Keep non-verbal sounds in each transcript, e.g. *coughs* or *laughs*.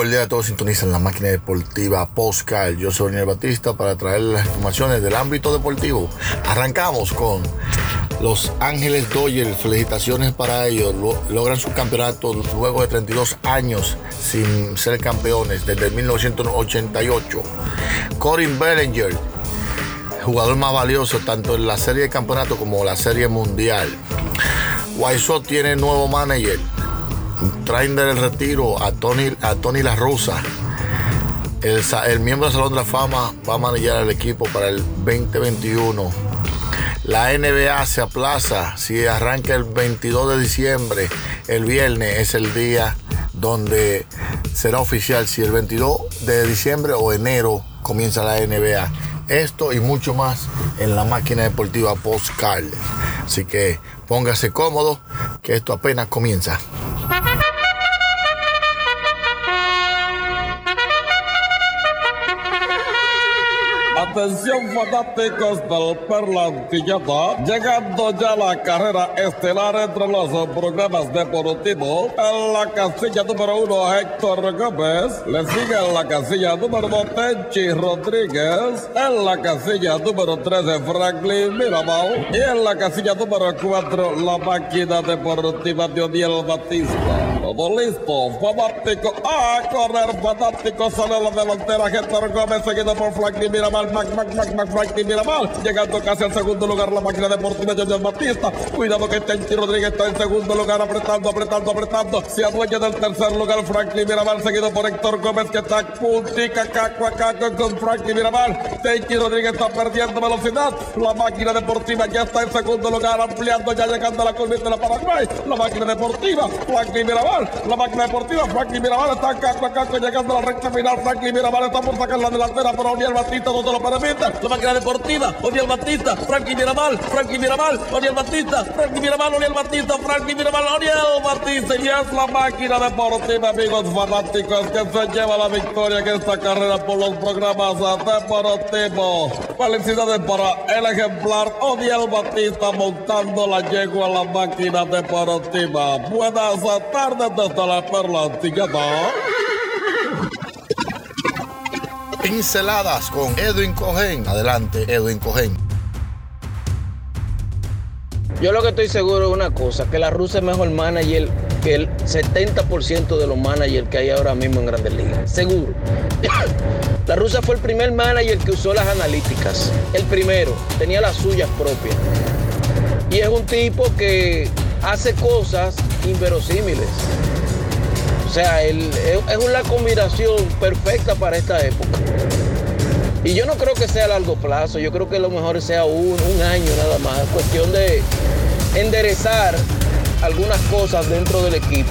Cordial a todos sintonizan la máquina deportiva Postcal. Yo soy Daniel Batista para traer las informaciones del ámbito deportivo. Arrancamos con Los Ángeles Dodgers. Felicitaciones para ellos. Lo- logran su campeonato luego de 32 años sin ser campeones desde 1988. Corin Bellinger, jugador más valioso tanto en la serie de campeonato como la serie mundial. White tiene nuevo manager traen del retiro a Tony, a Tony La Rosa. El, el miembro del Salón de la Fama va a manejar al equipo para el 2021. La NBA se aplaza. Si arranca el 22 de diciembre, el viernes es el día donde será oficial si el 22 de diciembre o enero comienza la NBA. Esto y mucho más en la máquina deportiva Postcard. Así que póngase cómodo, que esto apenas comienza. Atención fanáticos del Perla Antilleta, llegando ya la carrera estelar entre los programas deportivos. En la casilla número uno, Héctor Gómez. Le sigue en la casilla número dos, Tenchi Rodríguez. En la casilla número 13, Franklin Mirabal. Y en la casilla número cuatro, la máquina deportiva de Odiel Batista. Todo listo, fanático. A correr, fanático. Sale la delantera, Héctor Gómez, seguido por Franklin Mirabal. Mac, Mac, Mac, Mac, Franklin Mirabal. Llegando casi al segundo lugar, la máquina deportiva de Batista. Cuidado que Tenchi Rodríguez está en segundo lugar, apretando, apretando, apretando. Se adueña del tercer lugar, Franklin Mirabal, seguido por Héctor Gómez, que está puntica, caco, a caco con Franklin Mirabal. Tenchi Rodríguez está perdiendo velocidad. La máquina deportiva ya está en segundo lugar, ampliando, ya llegando a la curva de la Paraguay. La máquina deportiva, Franklin Mirabal. La máquina deportiva, Franklin Mirabal está caco a caco, llegando a la recta final. Franklin Mirabal está por sacar la delantera, pero Oniel Batista no se lo La máquina deportiva, Oniel Batista, Franklin Mirabal, Franklin Mirabal, Oniel Batista, Franklin Mirabal, Oniel Batista, Franklin Mirabal, Oniel Batista. Y es la máquina deportiva, amigos fanáticos, que se lleva la victoria en esta carrera por los programas deportivos. Felicidades para el ejemplar Oniel Batista montando la yegua a la máquina deportiva. Buenas tardes desde la Perla Antilleta. Pinceladas con Edwin Cohen. Adelante, Edwin Cohen. Yo lo que estoy seguro es una cosa, que la rusa es mejor manager que el 70% de los managers que hay ahora mismo en Grandes Ligas. Seguro. *coughs* La rusa fue el primer manager que usó las analíticas. El primero, tenía las suyas propias. Y es un tipo que hace cosas inverosímiles. O sea, es una combinación perfecta para esta época. Y yo no creo que sea a largo plazo, yo creo que lo mejor sea un, un año nada más. Es cuestión de enderezar algunas cosas dentro del equipo.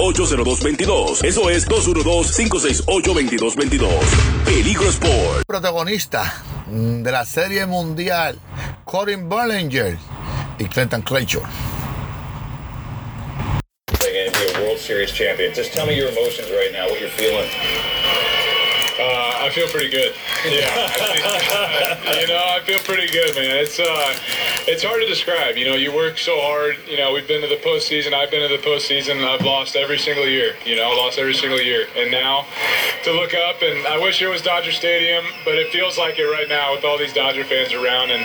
212-568-0222. Eso es 212-568-2222. Peligro Sport. Protagonista mm, de la serie mundial, Corin Bellinger, y Clinton a World Series champion. Just tell me your emotions right now, what you're feeling. Uh, I feel pretty good. Yeah, I *laughs* you know, I feel pretty good, man. It's uh, it's hard to describe. You know, you work so hard. You know, we've been to the postseason. I've been to the postseason. I've lost every single year. You know, lost every single year. And now to look up, and I wish it was Dodger Stadium, but it feels like it right now with all these Dodger fans around, and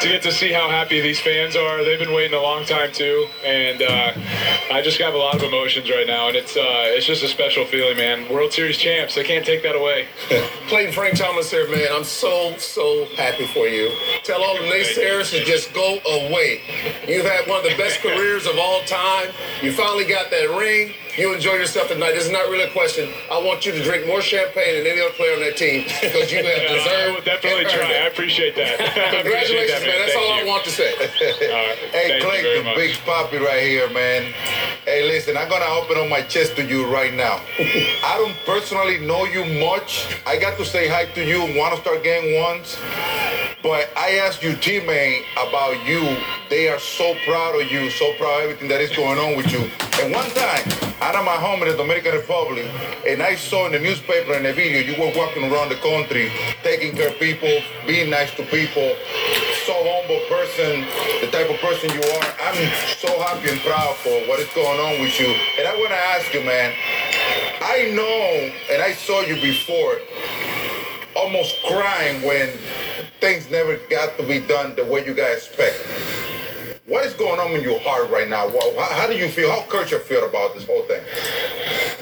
to get to see how happy these fans are. They've been waiting a long time too, and uh, I just have a lot of emotions right now, and it's uh, it's just a special feeling, man. World Series champs. They can't take that away. Clayton Frank Thomas here, man. I'm so, so happy for you. Tell all the naysayers to just go away. You've had one of the best careers of all time. You finally got that ring. You enjoy yourself tonight. This is not really a question. I want you to drink more champagne than any other player on that team because you have *laughs* I deserved. will definitely try. I appreciate that. *laughs* I appreciate Congratulations, that, man. That's Thank all I want to say. All right. *laughs* Hey, Clay, the much. big poppy right here, man. Hey, listen, I'm gonna open up my chest to you right now. I don't personally know you much. I got to say hi to you and want to start game once. But I asked your teammate about you. They are so proud of you, so proud of everything that is going on with you. And one time, out of my home in the Dominican Republic, and I saw in the newspaper and the video you were walking around the country, taking care of people, being nice to people. So humble person, the type of person you are. I'm so happy and proud for what is going on with you. And I want to ask you, man. I know, and I saw you before, almost crying when things never got to be done the way you guys expect. What is going on in your heart right now? How, do you feel? How Kircher feel about this whole thing?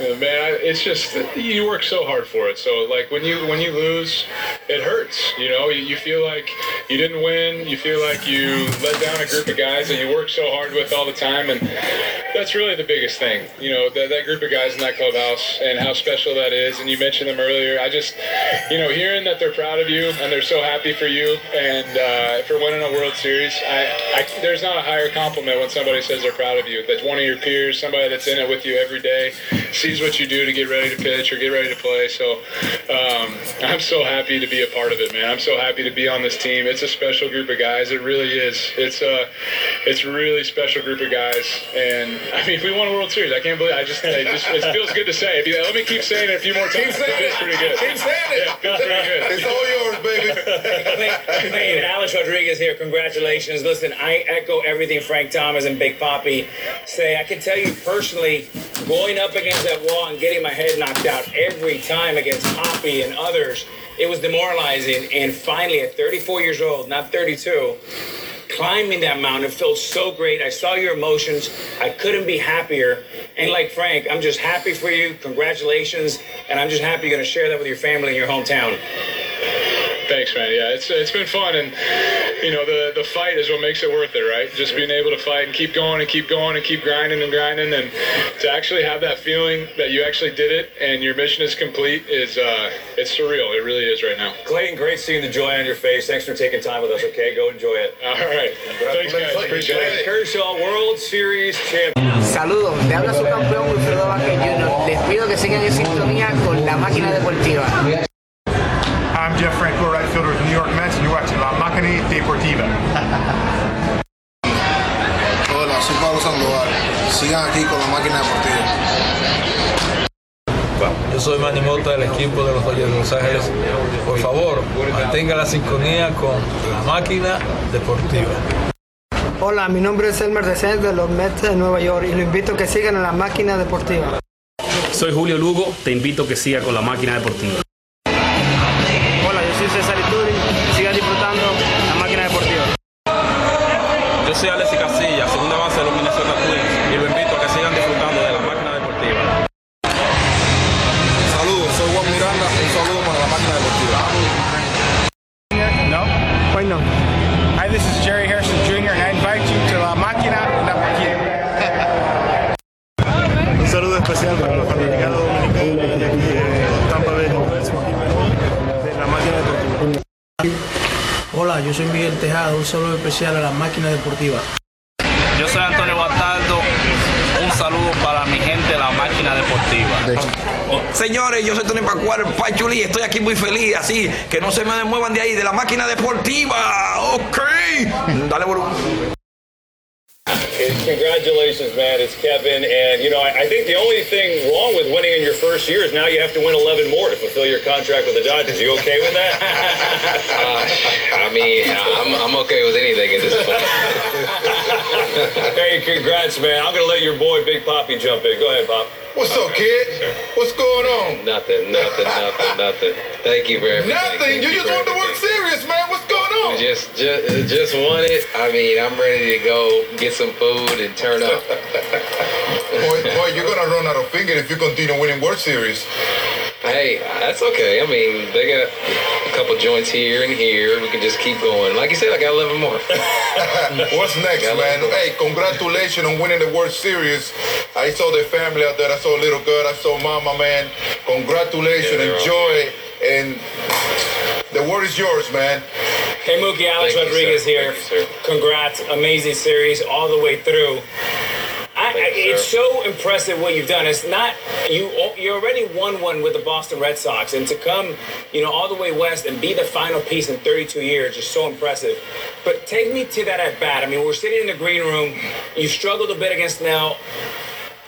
Yeah, man, it's just you work so hard for it. So like when you when you lose, it hurts. You know, you, you feel like you didn't win. You feel like you let down a group of guys that you work so hard with all the time, and that's really the biggest thing. You know, that, that group of guys in that clubhouse and how special that is. And you mentioned them earlier. I just, you know, hearing that they're proud of you and they're so happy for you and uh, for winning a World Series. I, I there's not a higher compliment when somebody says they're proud of you. That one of your peers, somebody that's in it with you every day, sees what you do to get ready to pitch or get ready to play. So um, I'm so happy to be a part of it, man. I'm so happy to be on this team. It's a special group of guys. It really is. It's a it's a really special group of guys. And *laughs* I mean, if we won a World Series. I can't believe. I just it just it feels good to say. If you, let me keep saying it a few more times. Keep saying it it. pretty good. Keep saying it. Yeah, it feels pretty good. *laughs* It's all yours, baby. Hey, Alex Rodriguez here. Congratulations. Listen, I echo everything Frank Thomas and Big Poppy say. I can tell you personally, going up against that wall and getting my head knocked out every time against Poppy and others, it was demoralizing. And finally, at 34 years old, not 32, climbing that mountain felt so great. I saw your emotions. I couldn't be happier. And like Frank, I'm just happy for you. Congratulations. And I'm just happy you're going to share that with your family in your hometown. Thanks, man. Yeah, it's it's been fun, and you know the the fight is what makes it worth it, right? Just being able to fight and keep going and keep going and keep grinding and grinding, and to actually have that feeling that you actually did it and your mission is complete is uh, it's surreal. It really is right now. Clayton, great seeing the joy on your face. Thanks for taking time with us, okay? Go enjoy it. All right, thanks, guys. Appreciate it. Kershaw, World Series champion. Saludos, le habla su campeón Wilfredo Vázquez Jr. Les pido que sigan en sintonía con la máquina deportiva. I'm Jeff Deportiva. *laughs* Hola, soy Pablo Sandoval. Sigan aquí con la máquina deportiva. Yo soy Manny Mota del equipo de los Dodgers de Los Ángeles. Por favor, mantenga la sintonía con la máquina deportiva. Hola, mi nombre es Elmer Descent de los Mets de Nueva York y lo invito a que sigan en la máquina deportiva. Soy Julio Lugo, te invito a que siga con la máquina deportiva. Yo soy Alexis Casilla, segunda base de los Minnesota Twins, y lo invito a que sigan disfrutando de Un saludo especial a la máquina deportiva. Yo soy Antonio Bataldo, un saludo para mi gente de la máquina deportiva. Señores, yo soy Tony Pacuar, Pachuli, estoy aquí muy feliz, así que no se me muevan de ahí, de la máquina deportiva. Ok, dale volumen. Congratulations, man. It's Kevin. And, you know, I, I think the only thing wrong with winning in your first year is now you have to win 11 more to fulfill your contract with the Dodgers. You okay with that? *laughs* Uh, I mean, I'm, I'm okay with anything at this point. *laughs* hey, congrats, man. I'm going to let your boy Big Poppy jump in. Go ahead, Pop. What's up, kid? What's going on? Nothing, nothing, nothing, nothing. Thank you very much. Nothing. Thank You just want the World everything. Series, man. Just, just, just want it. I mean, I'm ready to go get some food and turn up. boy, boy, you're gonna run out of finger if you continue winning World Series. Hey, that's okay. I mean, they got a couple joints here and here. We can just keep going. Like you said, I got 11 more. *laughs* What's next, man? Hey, congratulations on winning the World Series. I saw the family out there. I saw little girl. I saw mama, man. Congratulations. Yeah, all Enjoy. And the world is yours, man. Hey Mookie, Alex Thank Rodriguez sir. here. You. Congrats, amazing series all the way through. I, I, it's so impressive what you've done. It's not you. You already won one with the Boston Red Sox, and to come, you know, all the way west and be the final piece in 32 years is so impressive. But take me to that at bat. I mean, we're sitting in the green room. You struggled a bit against Snell.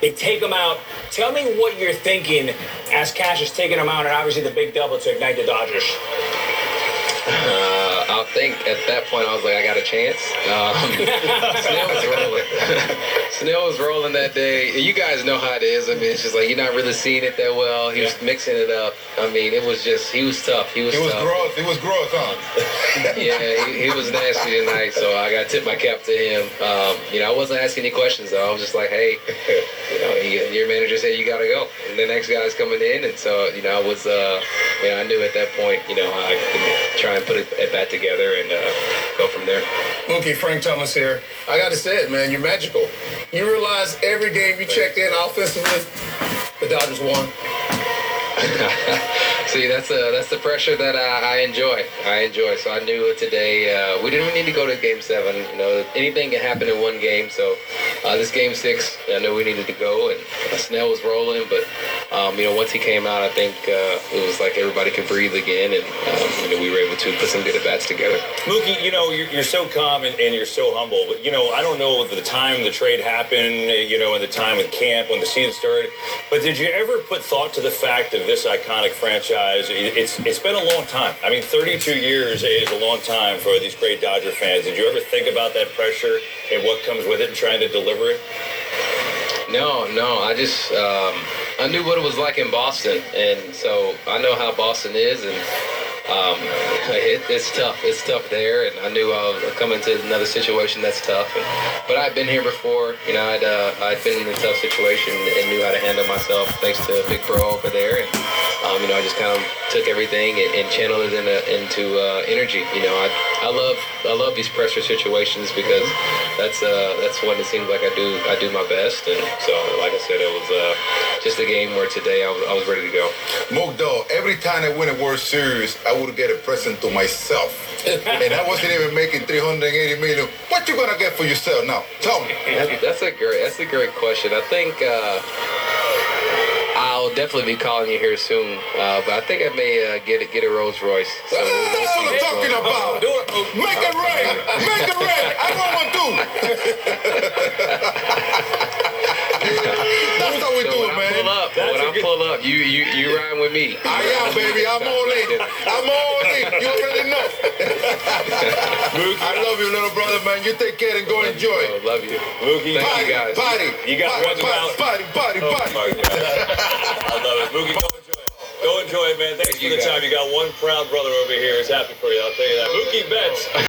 They take him out. Tell me what you're thinking as Cash is taking him out, and obviously the big double to ignite the Dodgers. Uh, I think at that point I was like, I got a chance. Um, *laughs* *laughs* rolling. *laughs* Snell was rolling that day. You guys know how it is. I mean, it's just like you're not really seeing it that well. He was mixing it up. I mean, it was just he was tough. He was, tough. It was tough. gross. It was gross, huh? *laughs* yeah, he, he was nasty tonight, so I got to tip my cap to him. Um, you know, I wasn't asking any questions though. I was just like, hey, you know, he, your manager said you gotta go, and the next guy's coming in, and so you know, I was, uh, you know, I knew at that point, you know, I could try and put it at bat together and uh, go from there. Mookie, Frank Thomas here. I gotta say it, man, you're magical. You realize every game you checked in offensively, the Dodgers won. *laughs* See, that's uh, that's the pressure that I, I enjoy. I enjoy. So I knew today uh, we didn't need to go to Game Seven. You know, anything can happen in one game. So uh, this Game Six, I knew we needed to go, and Snell was rolling. But um, you know, once he came out, I think uh, it was like everybody could breathe again, and um, you know, we were able to put some good at bats together. Mookie, you know, you're, you're so calm and, and you're so humble, but, you know, I don't know the time the trade happened, you know, and the time with camp when the season started, but did you ever put thought to the fact of this iconic franchise? It- It's, it's been a long time. I mean, 32 years is a long time for these great Dodger fans. Did you ever think about that pressure and what comes with it and trying to deliver it? No, no. I just um, I knew what it was like in Boston, and so I know how Boston is, and um, it, it's tough. It's tough there, and I knew I was coming to another situation that's tough. And, but I'd been here before. You know, I'd uh, I'd been in a tough situation and knew how to handle myself thanks to Big Bro over there, and um, you know, I just kind of took everything and, and channeled it in a, into uh, energy. You know, I, I love I love these pressure situations because that's uh, that's when it seems like I do I do my best, and so like I said, it was uh, just a game where today I was, I was ready to go. Dog, every time I win a World Series, I would get a present to myself. *laughs* and I wasn't even making 380 million. What you gonna get for yourself now? Tell me. That's, that's a great that's a great question. I think. Uh, I'll definitely be calling you here soon, uh, but I think I may uh, get it, get a Rolls Royce. So we'll- we'll That's see what I'm what's talking going on. about. Make it rain. Make it rain. I want one too. That's how we So do it, *laughs* man. Pull up, when I pull up, you you you ride with me. I am, baby. I'm all in. I'm all in. You already know. I love you, little brother, man. You take care and go enjoy. Love you. Mookie, Thank Party, you guys. party. You got party, one about- party, party, Oh, party. my God. I love it. Mookie, go enjoy it. Go enjoy it, man. Thanks Thank for you, the guys. time. You got one proud brother over here who's happy for you. I'll tell you that. Mookie Betts.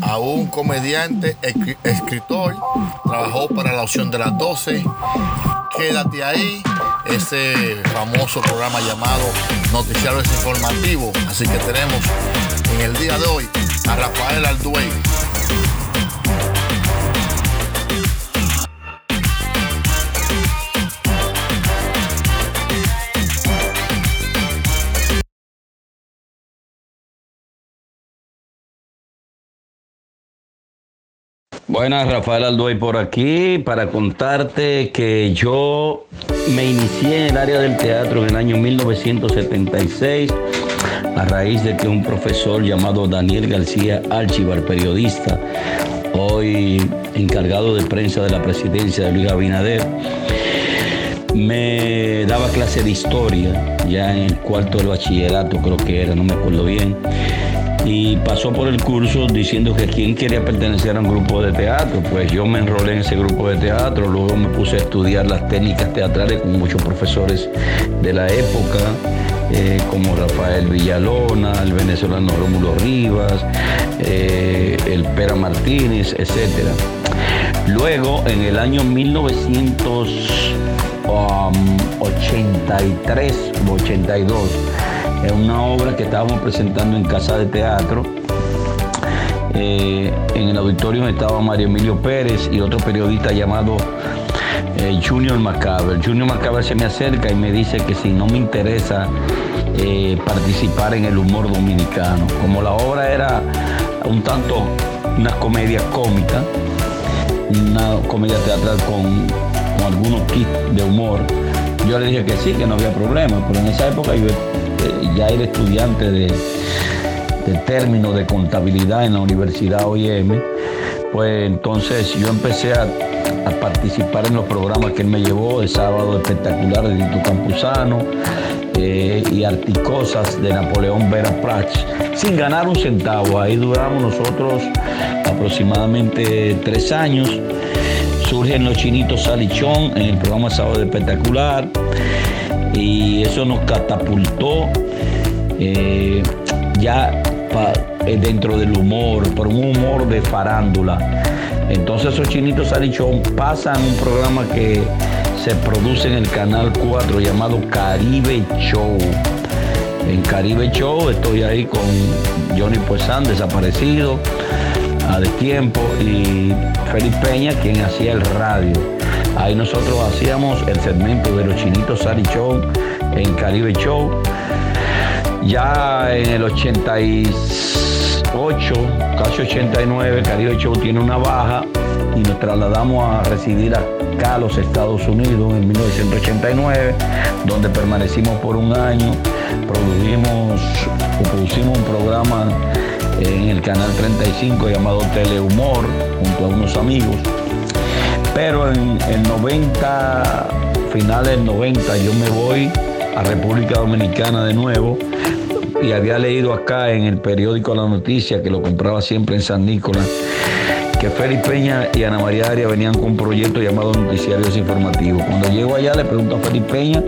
a un comediante, escri- escritor, trabajó para la opción de las 12. Quédate ahí, ese famoso programa llamado Noticiario Desinformativo. Así que tenemos en el día de hoy a Rafael Alduey. Buenas, Rafael Alduey por aquí para contarte que yo me inicié en el área del teatro en el año 1976 a raíz de que un profesor llamado Daniel García Archivar, periodista, hoy encargado de prensa de la presidencia de Luis Abinader, me daba clase de historia ya en el cuarto del bachillerato creo que era, no me acuerdo bien y pasó por el curso diciendo que quien quería pertenecer a un grupo de teatro. Pues yo me enrolé en ese grupo de teatro, luego me puse a estudiar las técnicas teatrales con muchos profesores de la época, eh, como Rafael Villalona, el venezolano Rómulo Rivas, eh, el Pera Martínez, etc. Luego, en el año 1983 o 82, es una obra que estábamos presentando en Casa de Teatro. Eh, en el auditorio estaba Mario Emilio Pérez y otro periodista llamado eh, Junior Macaber. Junior Macaber se me acerca y me dice que si no me interesa eh, participar en el humor dominicano. Como la obra era un tanto una comedia cómica, una comedia teatral con, con algunos kits de humor, yo le dije que sí, que no había problema, pero en esa época yo ya era estudiante de, término de contabilidad en la Universidad OIM, pues entonces yo empecé a, participar en los programas que él me llevó, el sábado espectacular de Dito Campuzano eh, y Articosas de Napoleón Vera Prach, sin ganar un centavo. Ahí duramos nosotros aproximadamente tres años. Surgen los chinitos Salichón en el programa Sábado Espectacular y eso nos catapultó eh, ya eh, dentro del humor, por un humor de farándula. Entonces esos chinitos Salichón pasan un programa que se produce en el Canal 4 llamado Caribe Show. En Caribe Show estoy ahí con Johnny Puesan, desaparecido, a de tiempo, y Felipe Peña, quien hacía el radio. Ahí nosotros hacíamos el segmento de los chinitos Salichón en Caribe Show. Ya en el 88, casi 89, Caribe Show tiene una baja y nos trasladamos a residir acá a los Estados Unidos en 1989, donde permanecimos por un año, produjimos producimos un programa en el canal 35 llamado Telehumor junto a unos amigos. Pero en el 90, finales del 90, yo me voy a República Dominicana de nuevo y había leído acá en el periódico La Noticia, que lo compraba siempre en San Nicolás, que Félix Peña y Ana María Arias venían con un proyecto llamado Noticiarios Informativos. Cuando llego allá le pregunto a Félix Peña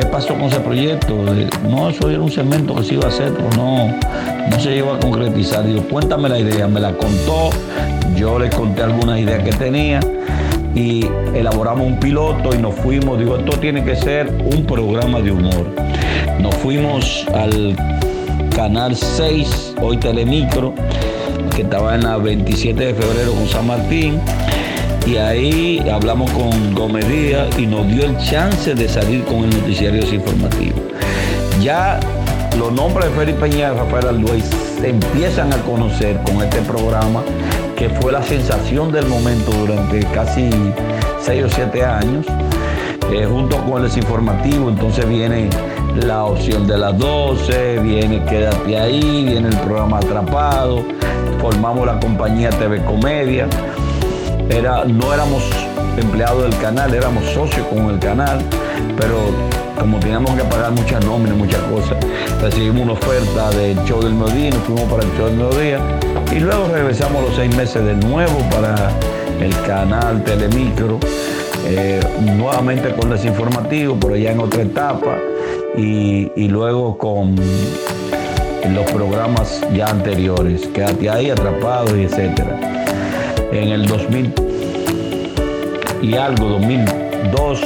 qué pasó con ese proyecto. No, eso era un segmento que se iba a hacer, pero no, no se llegó a concretizar. Digo, cuéntame la idea, me la contó, yo le conté algunas ideas que tenía y elaboramos un piloto y nos fuimos, digo, esto tiene que ser un programa de humor. Nos fuimos al canal 6, hoy Telemicro, que estaba en la 27 de febrero con San Martín, y ahí hablamos con Gómez Díaz y nos dio el chance de salir con el noticiario informativo. Ya los nombres de Felipe Peña y Rafael Alduey se empiezan a conocer con este programa que fue la sensación del momento durante casi 6 o 7 años. Eh, junto con el desinformativo, entonces viene la opción de las 12, viene Quédate ahí, viene el programa Atrapado, formamos la compañía TV Comedia. Era, no éramos empleados del canal, éramos socios con el canal, pero como teníamos que pagar muchas nóminas, muchas cosas, recibimos una oferta del show del mediodía nos fuimos para el show del mediodía y luego regresamos los seis meses de nuevo para el canal Telemicro, eh, nuevamente con desinformativo, pero ya en otra etapa y, y luego con los programas ya anteriores, quédate ahí atrapado y etcétera. En el 2000 y algo, 2002,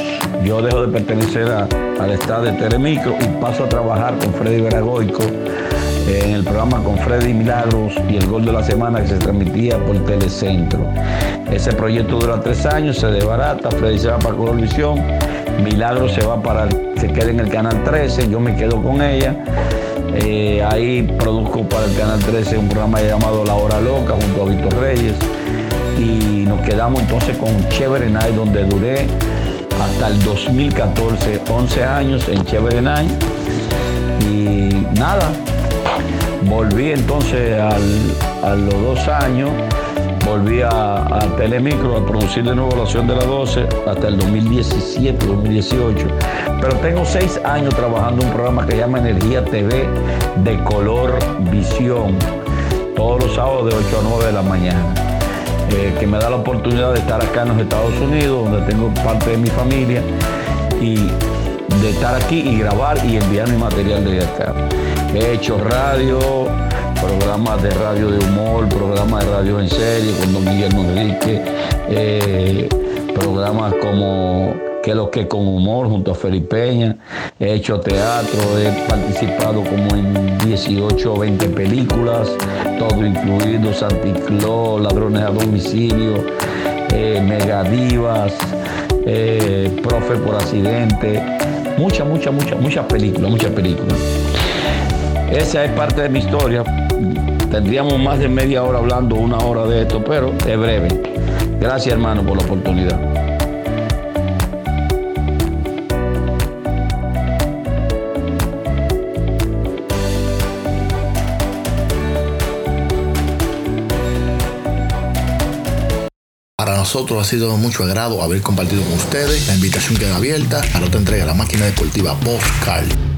yo dejo de pertenecer a, al estado de Telemicro y paso a trabajar con Freddy Veragoico en el programa con Freddy Milagros y el Gol de la Semana que se transmitía por Telecentro. Ese proyecto dura tres años, se desbarata, Freddy se va para Colorvisión, Milagros se va para, se queda en el canal 13, yo me quedo con ella. Eh, ahí produzco para el Canal 13 un programa llamado La Hora Loca junto a Víctor Reyes. Y nos quedamos entonces con Chévere Night, donde duré hasta el 2014, 11 años en Chévere Night. Y nada, volví entonces a los dos años, volví a, a Telemicro a producir de nuevo la Oración de las 12 hasta el 2017, 2018. Pero tengo seis años trabajando un programa que se llama Energía TV de color visión, todos los sábados de 8 a 9 de la mañana. Eh, que me da la oportunidad de estar acá en los Estados Unidos, donde tengo parte de mi familia, y de estar aquí y grabar y enviar mi material desde acá. He hecho radio, programas de radio de humor, programas de radio en serie con don Guillermo Enrique, eh, programas como que lo que con humor junto a Felipe Peña, he hecho teatro, he participado como en 18 o 20 películas, todo incluido Santicló, Ladrones a Domicilio, eh, Megadivas, eh, Profe por Accidente, muchas, muchas, muchas, muchas películas, muchas películas. Esa es parte de mi historia. Tendríamos más de media hora hablando, una hora de esto, pero es breve. Gracias hermano por la oportunidad. Nosotros ha sido de mucho agrado haber compartido con ustedes. La invitación queda abierta a la otra entrega, la máquina deportiva Postcard.